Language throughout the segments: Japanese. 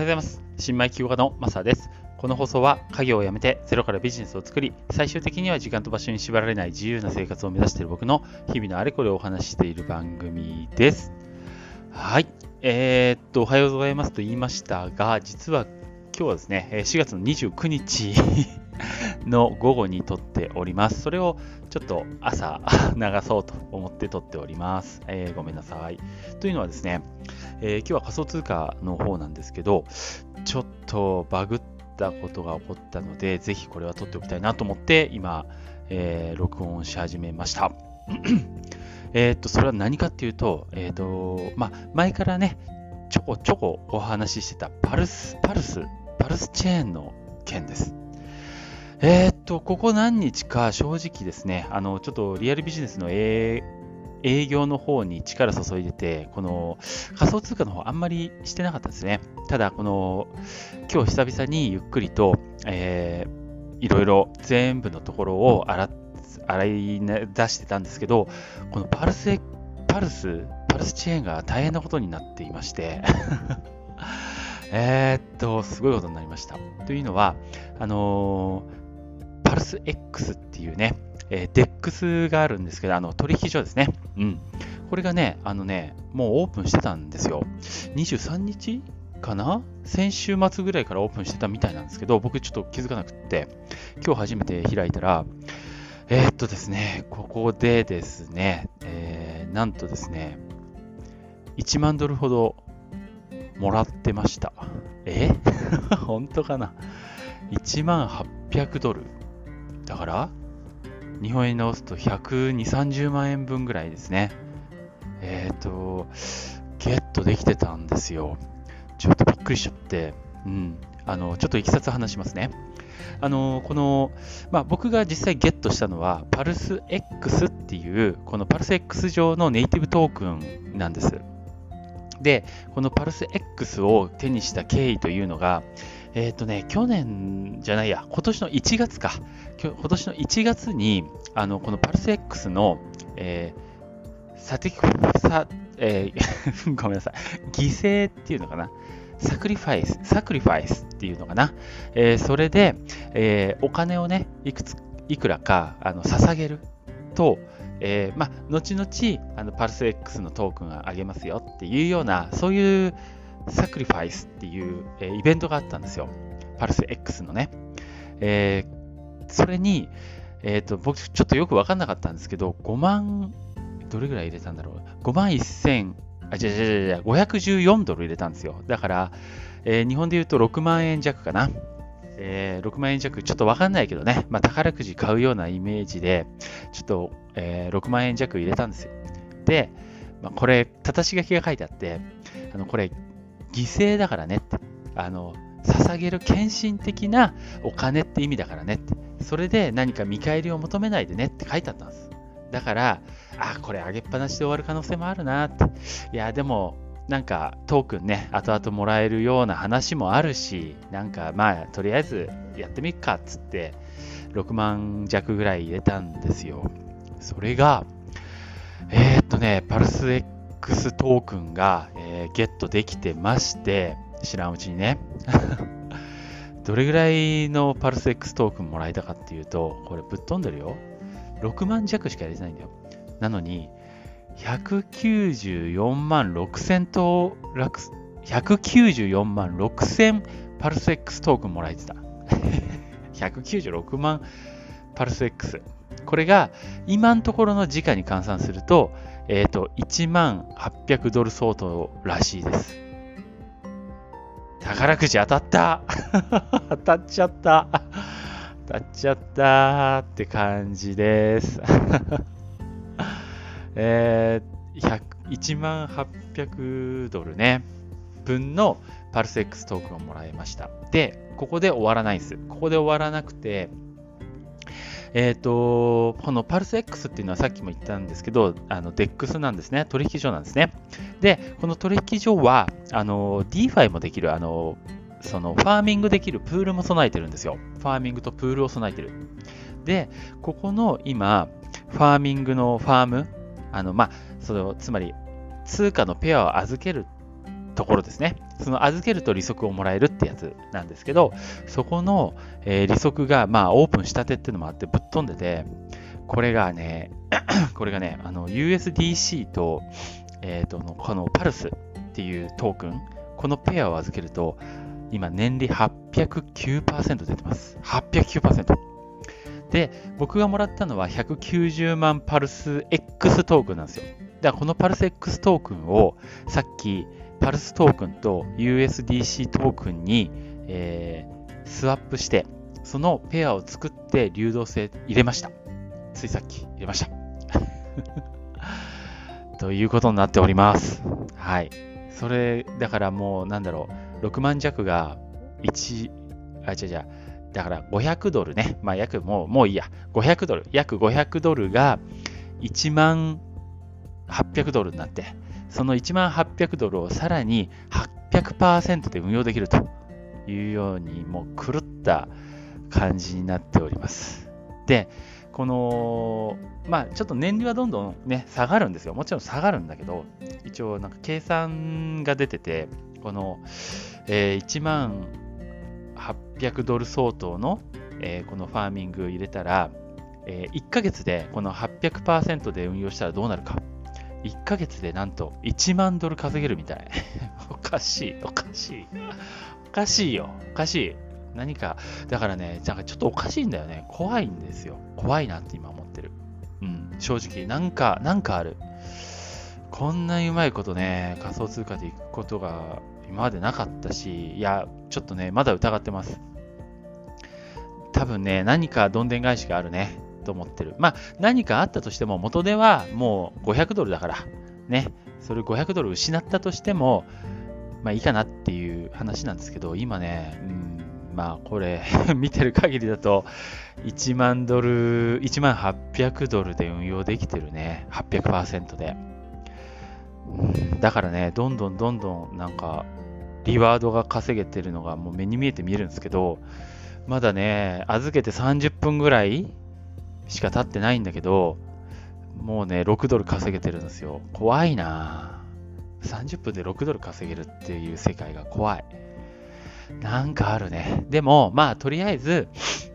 ようございます。新米企業家のマサです。この放送は家業を辞めてゼロからビジネスを作り、最終的には時間と場所に縛られない自由な生活を目指している僕の日々のあれこれをお話ししている番組です。はい。えー、っと、おはようございますと言いましたが、実は今日はですね、4月の29日の午後に撮っております。それをちょっと朝 流そうと思って撮っております。えー、ごめんなさい。というのはですね、えー、今日は仮想通貨の方なんですけど、ちょっとバグったことが起こったので、ぜひこれは撮っておきたいなと思って、今、えー、録音し始めました。えっと、それは何かっていうと、えっ、と、まあ、前からね、ちょこちょこお話ししてたパルス、パルス、パルスチェーンの件です。えー、っと、ここ何日か正直ですね、あの、ちょっとリアルビジネスの営業の方に力注いでて、この仮想通貨の方あんまりしてなかったですね。ただ、この、今日久々にゆっくりと、えー、いろいろ全部のところを洗洗い出してたんですけど、このパルス、パルス、パルスチェーンが大変なことになっていまして えっと、すごいことになりました。というのは、あのーパルス X っていうね、えー、DEX があるんですけど、あの取引所ですね。うん。これがね、あのね、もうオープンしてたんですよ。23日かな？先週末ぐらいからオープンしてたみたいなんですけど、僕ちょっと気づかなくって、今日初めて開いたら、えー、っとですね、ここでですね、えー、なんとですね、1万ドルほどもらってました。え？本当かな ?1 万800ドル。だから、日本円に直すと120、30万円分ぐらいですね。えっ、ー、と、ゲットできてたんですよ。ちょっとびっくりしちゃって、うん。あの、ちょっといきさつ話しますね。あの、この、まあ、僕が実際ゲットしたのは、パルス X っていう、このパルス X 上のネイティブトークンなんです。で、このパルス X を手にした経緯というのが、えっ、ー、とね、去年じゃないや、今年の1月か。今年の1月に、あの、このパルス X の、えー、サティサ、えー、ごめんなさい、犠牲っていうのかな。サクリファイス、サクリファイスっていうのかな。えー、それで、えー、お金をね、いくつ、いくらか、あの、捧げると、えー、ま、後々、あの、パルス X のトークンをあげますよっていうような、そういう、サクリファイスっていう、え、イベントがあったんですよ。パルス X のね。えー、それに、えっ、ー、と、僕ちょっとよくわかんなかったんですけど、5万、どれぐらい入れたんだろう。5万1000、あ、じゃじゃじゃじゃ、514ドル入れたんですよ。だから、えー、日本で言うと6万円弱かな。えー、6万円弱、ちょっとわかんないけどね、まあ、宝くじ買うようなイメージで、ちょっと、えー、6万円弱入れたんですよ。で、まあ、これ、たたし書きが書いてあって、あの、これ、犠牲だからねって。あの、捧げる献身的なお金って意味だからねって。それで何か見返りを求めないでねって書いてあったんです。だから、あ、これあげっぱなしで終わる可能性もあるなって。いや、でも、なんかトークンね、後々もらえるような話もあるし、なんかまあ、とりあえずやってみっかっつって、6万弱ぐらい入れたんですよ。それが、えー、っとね、パルス X トークンが、えー、ゲットできてまして、知らんうちにね。どれぐらいのパルス X トークンもらえたかっていうと、これぶっ飛んでるよ。6万弱しか入れてないんだよ。なのに、194万6000と、194万6000パルス X トークンもらえてた。196万パルス X。これが今のところの時価に換算すると、えっ、ー、と、1万800ドル相当らしいです。宝くじ当たった 当たっちゃった当たっちゃったって感じです。えー、1万800ドルね、分のパルス X トークンをもらいました。で、ここで終わらないです。ここで終わらなくて、えっ、ー、と、このパルス X っていうのはさっきも言ったんですけど、あの DEX なんですね。取引所なんですね。で、この取引所は、あの、DeFi もできる、あの、そのファーミングできるプールも備えてるんですよ。ファーミングとプールを備えてる。で、ここの今、ファーミングのファーム、あの、まあ、その、つまり、通貨のペアを預けるところですね。その預けると利息をもらえるってやつなんですけど、そこの、えー、利息が、まあ、オープンしたてっていうのもあってぶっ飛んでて、これがね、これがね、あの USDC と、えっ、ー、と、このパルスっていうトークン、このペアを預けると、今年利809%出てます。809%。で、僕がもらったのは190万パルス X トークンなんですよ。だからこのパルス X トークンをさっきパルストークンと USDC トークンに、えー、スワップして、そのペアを作って流動性入れました。ついさっき入れました。ということになっております。はい。それ、だからもう、なんだろう、6万弱が1、あ、違う違う、だから500ドルね、まあ約もう、もういいや、500ドル、約500ドルが1万800ドルになって、その1万800ドルをさらに800%で運用できるというように、もう狂った感じになっております。で、この、まあ、ちょっと年利はどんどんね、下がるんですよ。もちろん下がるんだけど、一応なんか計算が出てて、この、えー、1万800ドル相当の、えー、このファーミング入れたら、えー、1ヶ月でこの800%で運用したらどうなるか。1ヶ月でなんと1万ドル稼げるみたい。おかしい、おかしい。おかしいよ、おかしい。何か、だからね、なんかちょっとおかしいんだよね。怖いんですよ。怖いなって今思ってる。うん、正直、なんか、なんかある。こんなにうまいことね、仮想通貨でいくことが今までなかったし、いや、ちょっとね、まだ疑ってます。多分ね、何かどんでん返しがあるね、と思ってる。まあ、何かあったとしても、元ではもう500ドルだから、ね、それ500ドル失ったとしても、まあいいかなっていう話なんですけど、今ね、うん、まあこれ 見てる限りだと1万ドル、1万800ドルで運用できてるね。800%で。だからね、どんどんどんどんなんかリワードが稼げてるのがもう目に見えて見えるんですけど、まだね、預けて30分ぐらいしか経ってないんだけど、もうね、6ドル稼げてるんですよ。怖いな30分で6ドル稼げるっていう世界が怖い。なんかあるね。でも、まあ、とりあえず、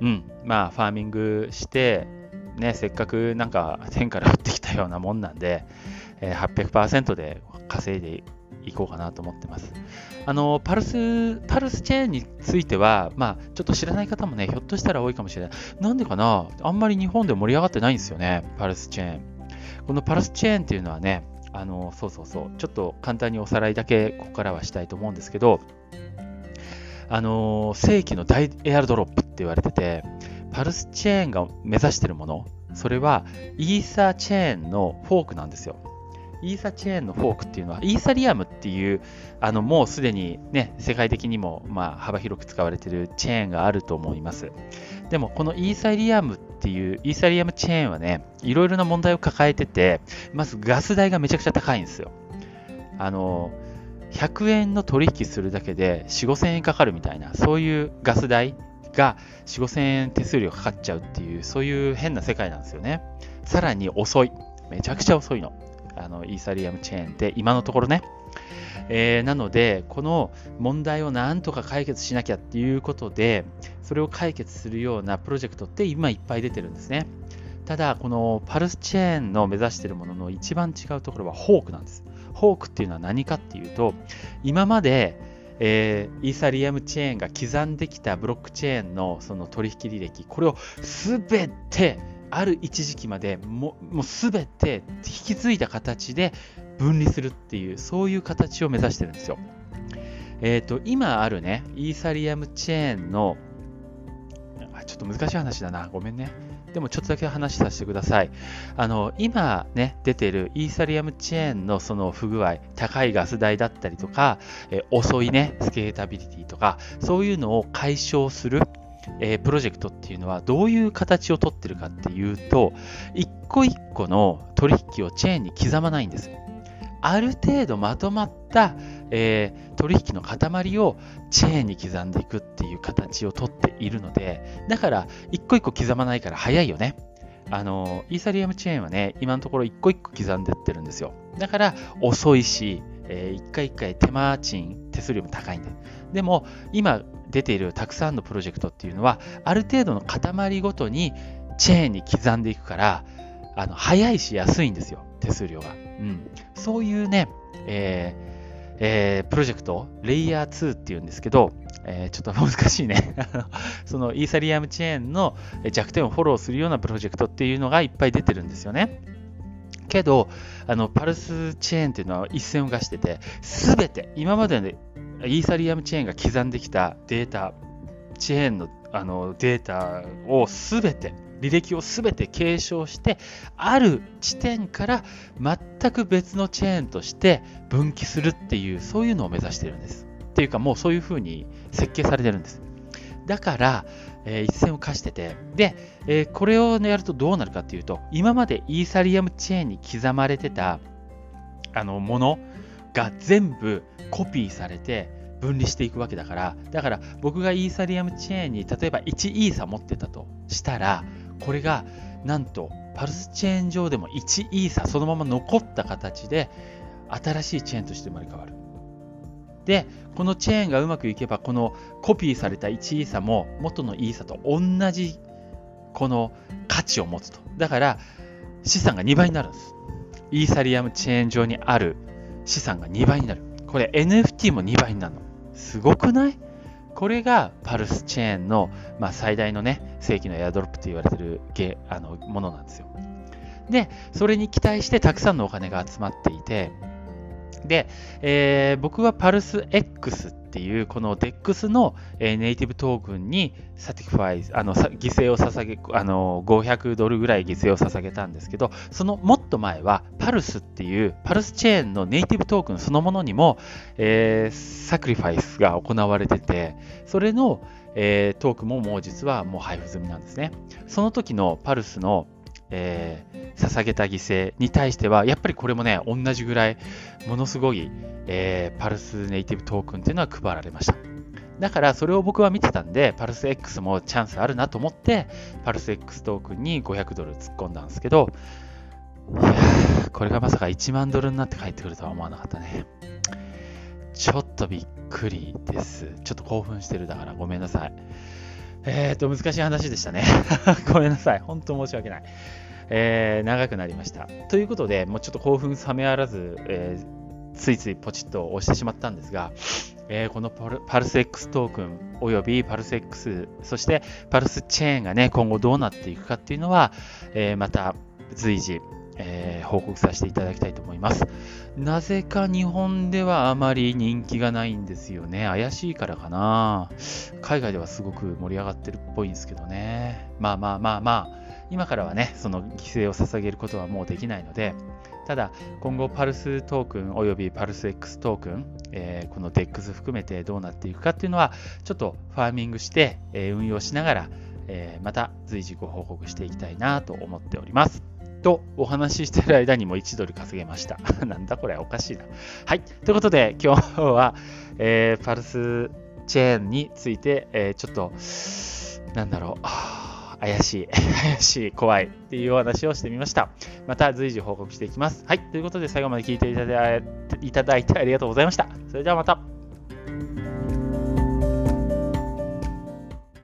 うん、まあ、ファーミングして、ね、せっかくなんか天から降ってきたようなもんなんで、え、800%で稼いでいこうかなと思ってます。あの、パルス、パルスチェーンについては、まあ、ちょっと知らない方もね、ひょっとしたら多いかもしれない。なんでかな？あんまり日本で盛り上がってないんですよね、パルスチェーン。このパルスチェーンっていうのはね、あの、そうそうそう、ちょっと簡単におさらいだけここからはしたいと思うんですけど、あの世紀の大エアドロップって言われてて、パルスチェーンが目指してるもの、それはイーサーチェーンのフォークなんですよ。イーサチェーンのフォークっていうのは、イーサリアムっていう、あの、もうすでにね、世界的にも、まあ、幅広く使われているチェーンがあると思います。でも、このイーサリアムっていう、イーサリアムチェーンはね、いろいろな問題を抱えてて、まずガス代がめちゃくちゃ高いんですよ。あの、100円の取引するだけで4、5千円かかるみたいな、そういうガス代が4、5千円手数料かかっちゃうっていう、そういう変な世界なんですよね。さらに遅い。めちゃくちゃ遅いの。あの、イーサリアムチェーンって今のところね。えー、なので、この問題をなんとか解決しなきゃっていうことで、それを解決するようなプロジェクトって今いっぱい出てるんですね。ただ、このパルスチェーンの目指してるものの一番違うところはホークなんです。フォークっていうのは何かっていうと、今まで、えー、イーサリアムチェーンが刻んできたブロックチェーンのその取引履歴、これをすべてある一時期までももうすべて引き継いだ形で分離するっていう、そういう形を目指してるんですよ。えっ、ー、と、今あるね、イーサリアムチェーンの、ちょっと難しい話だな、ごめんね。でもちょっとだけ話させてください。あの、今ね、出てるイーサリアムチェーンのその不具合、高いガス代だったりとか、え遅いね、スケータビリティとか、そういうのを解消する、えー、プロジェクトっていうのはどういう形をとってるかっていうと、一個一個の取引をチェーンに刻まないんです。ある程度まとまった、えー、取引の塊をチェーンに刻んでいくっていう形をとっているので、だから一個一個刻まないから早いよね。あの、イーサリアムチェーンはね、今のところ一個一個刻んでってるんですよ。だから遅いし、えー、一回一回手間賃、手数料も高いんで。でも、今出ているたくさんのプロジェクトっていうのは、ある程度の塊ごとにチェーンに刻んでいくから、あの早いし安いんですよ、手数料が。うん、そういうね、えーえー、プロジェクト、レイヤー2っていうんですけど、えー、ちょっと難しいね そのイーサリアムチェーンの弱点をフォローするようなプロジェクトっていうのがいっぱい出てるんですよね。けど、あの、パルスチェーンっていうのは一線を画してて、すべて、今までのイーサリアムチェーンが刻んできたデータ、チェーンのあのデータをすべて、履歴をすべて継承して、ある地点から全く別のチェーンとして分岐するっていう、そういうのを目指してるんです。っていうか、もうそういうふうに設計されてるんです。だから、えー、一線を課してて、で、えー、これを、ね、やるとどうなるかっていうと、今までイーサリアムチェーンに刻まれてたあのものが全部コピーされて分離していくわけだから、だから僕がイーサリアムチェーンに例えば1イーサ持ってたとしたら、これがなんとパルスチェーン上でも1イーサそのまま残った形で新しいチェーンとして生まれ変わる。で、このチェーンがうまくいけば、このコピーされた1イーサも元のイーサと同じこの価値を持つと。だから、資産が2倍になるんです。イーサリアムチェーン上にある資産が2倍になる。これ NFT も2倍になるの。すごくない？これが PulseChain の、まあ、最大のね、正規のエアドロップと言われてるゲあのものなんですよ。で、それに期待してたくさんのお金が集まっていて、で、えー、僕はパルス X っていうこの DEX の、えー、ネイティブトークンにサクリファイスあの犠牲を捧げあの500ドルぐらい犠牲を捧げたんですけどそのもっと前は Pulse っていう PulseChain のネイティブトークンそのものにも、えー、サクリファイスが行われててそれの、えー、トークももう実はもう配布済みなんですね。その時のパルスのえー、捧げた犠牲に対しては、やっぱりこれもね、同じぐらい、ものすごい、えー、パルスネイティブトークンっていうのは配られました。だからそれを僕は見てたんで、パルス X もチャンスあるなと思って、パルス X トークンに500ドル突っ込んだんですけど、いや、これがまさか1万ドルになって帰ってくるとは思わなかったね。ちょっとびっくりです。ちょっと興奮してるだからごめんなさい。えっ、と、難しい話でしたね。ごめんなさい。本当申し訳ない。えー、長くなりました。ということで、もうちょっと興奮冷めやらず、えー、ついついポチッと押してしまったんですが、えー、このパルス X トークンおよびパルス X、そしてパルスチェーンがね、今後どうなっていくかっていうのは、えまた随時、え報告させていただきたいと思います。なぜか日本ではあまり人気がないんですよね。怪しいからかな。海外ではすごく盛り上がってるっぽいんですけどね。まあまあまあまあ、今からはね、その犠牲を捧げることはもうできないので、ただ、今後、パルストークンおよびパルス X トークン、えー、この DEX 含めてどうなっていくかっていうのは、ちょっとファーミングして、え、運用しながら、え、また随時ご報告していきたいなと思っております。とお話ししてる間にも1ドル稼げました。なんだこれおかしいな。はい。ということで今日は、えー、パルスチェーンについて、えー、ちょっと、なんだろう。怪しい、怪しい、怖いっていうお話をしてみました。また随時報告していきます。はい。ということで最後まで聞いていただいてありがとうございました。それではまた。